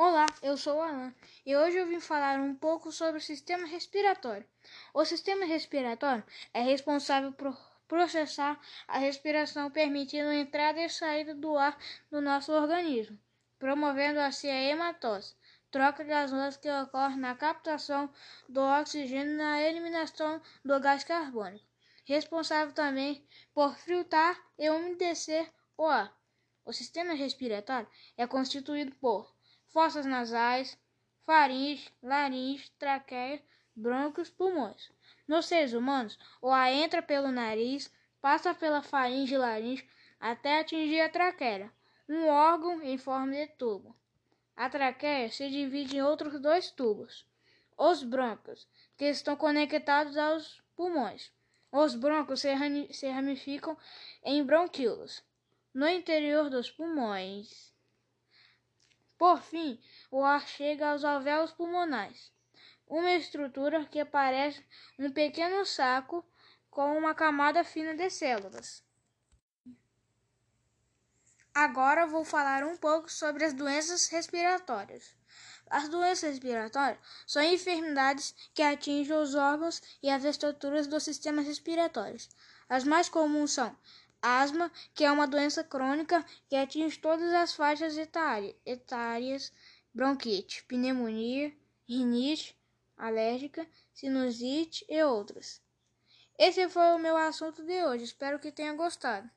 Olá, eu sou o Alan e hoje eu vim falar um pouco sobre o sistema respiratório. O sistema respiratório é responsável por processar a respiração, permitindo a entrada e saída do ar do nosso organismo, promovendo assim a hematose, troca gasosa que ocorre na captação do oxigênio e na eliminação do gás carbônico. Responsável também por filtrar e umedecer o ar. O sistema respiratório é constituído por fossas nasais, faringe, laringe, traqueia, brônquios, pulmões. Nos seres humanos, o ar entra pelo nariz, passa pela faringe e laringe até atingir a traqueia, um órgão em forma de tubo. A traqueia se divide em outros dois tubos, os que estão conectados aos pulmões. Os brônquios se ramificam em bronquíolos, no interior dos pulmões. Por fim, o ar chega aos alvéolos pulmonares, uma estrutura que parece um pequeno saco com uma camada fina de células. Agora vou falar um pouco sobre as doenças respiratórias. As doenças respiratórias são enfermidades que atingem os órgãos e as estruturas do sistema respiratório. As mais comuns são Asma, que é uma doença crônica que atinge todas as faixas etárias, bronquite, pneumonia, rinite alérgica, sinusite e outras. Esse foi o meu assunto de hoje. Espero que tenha gostado.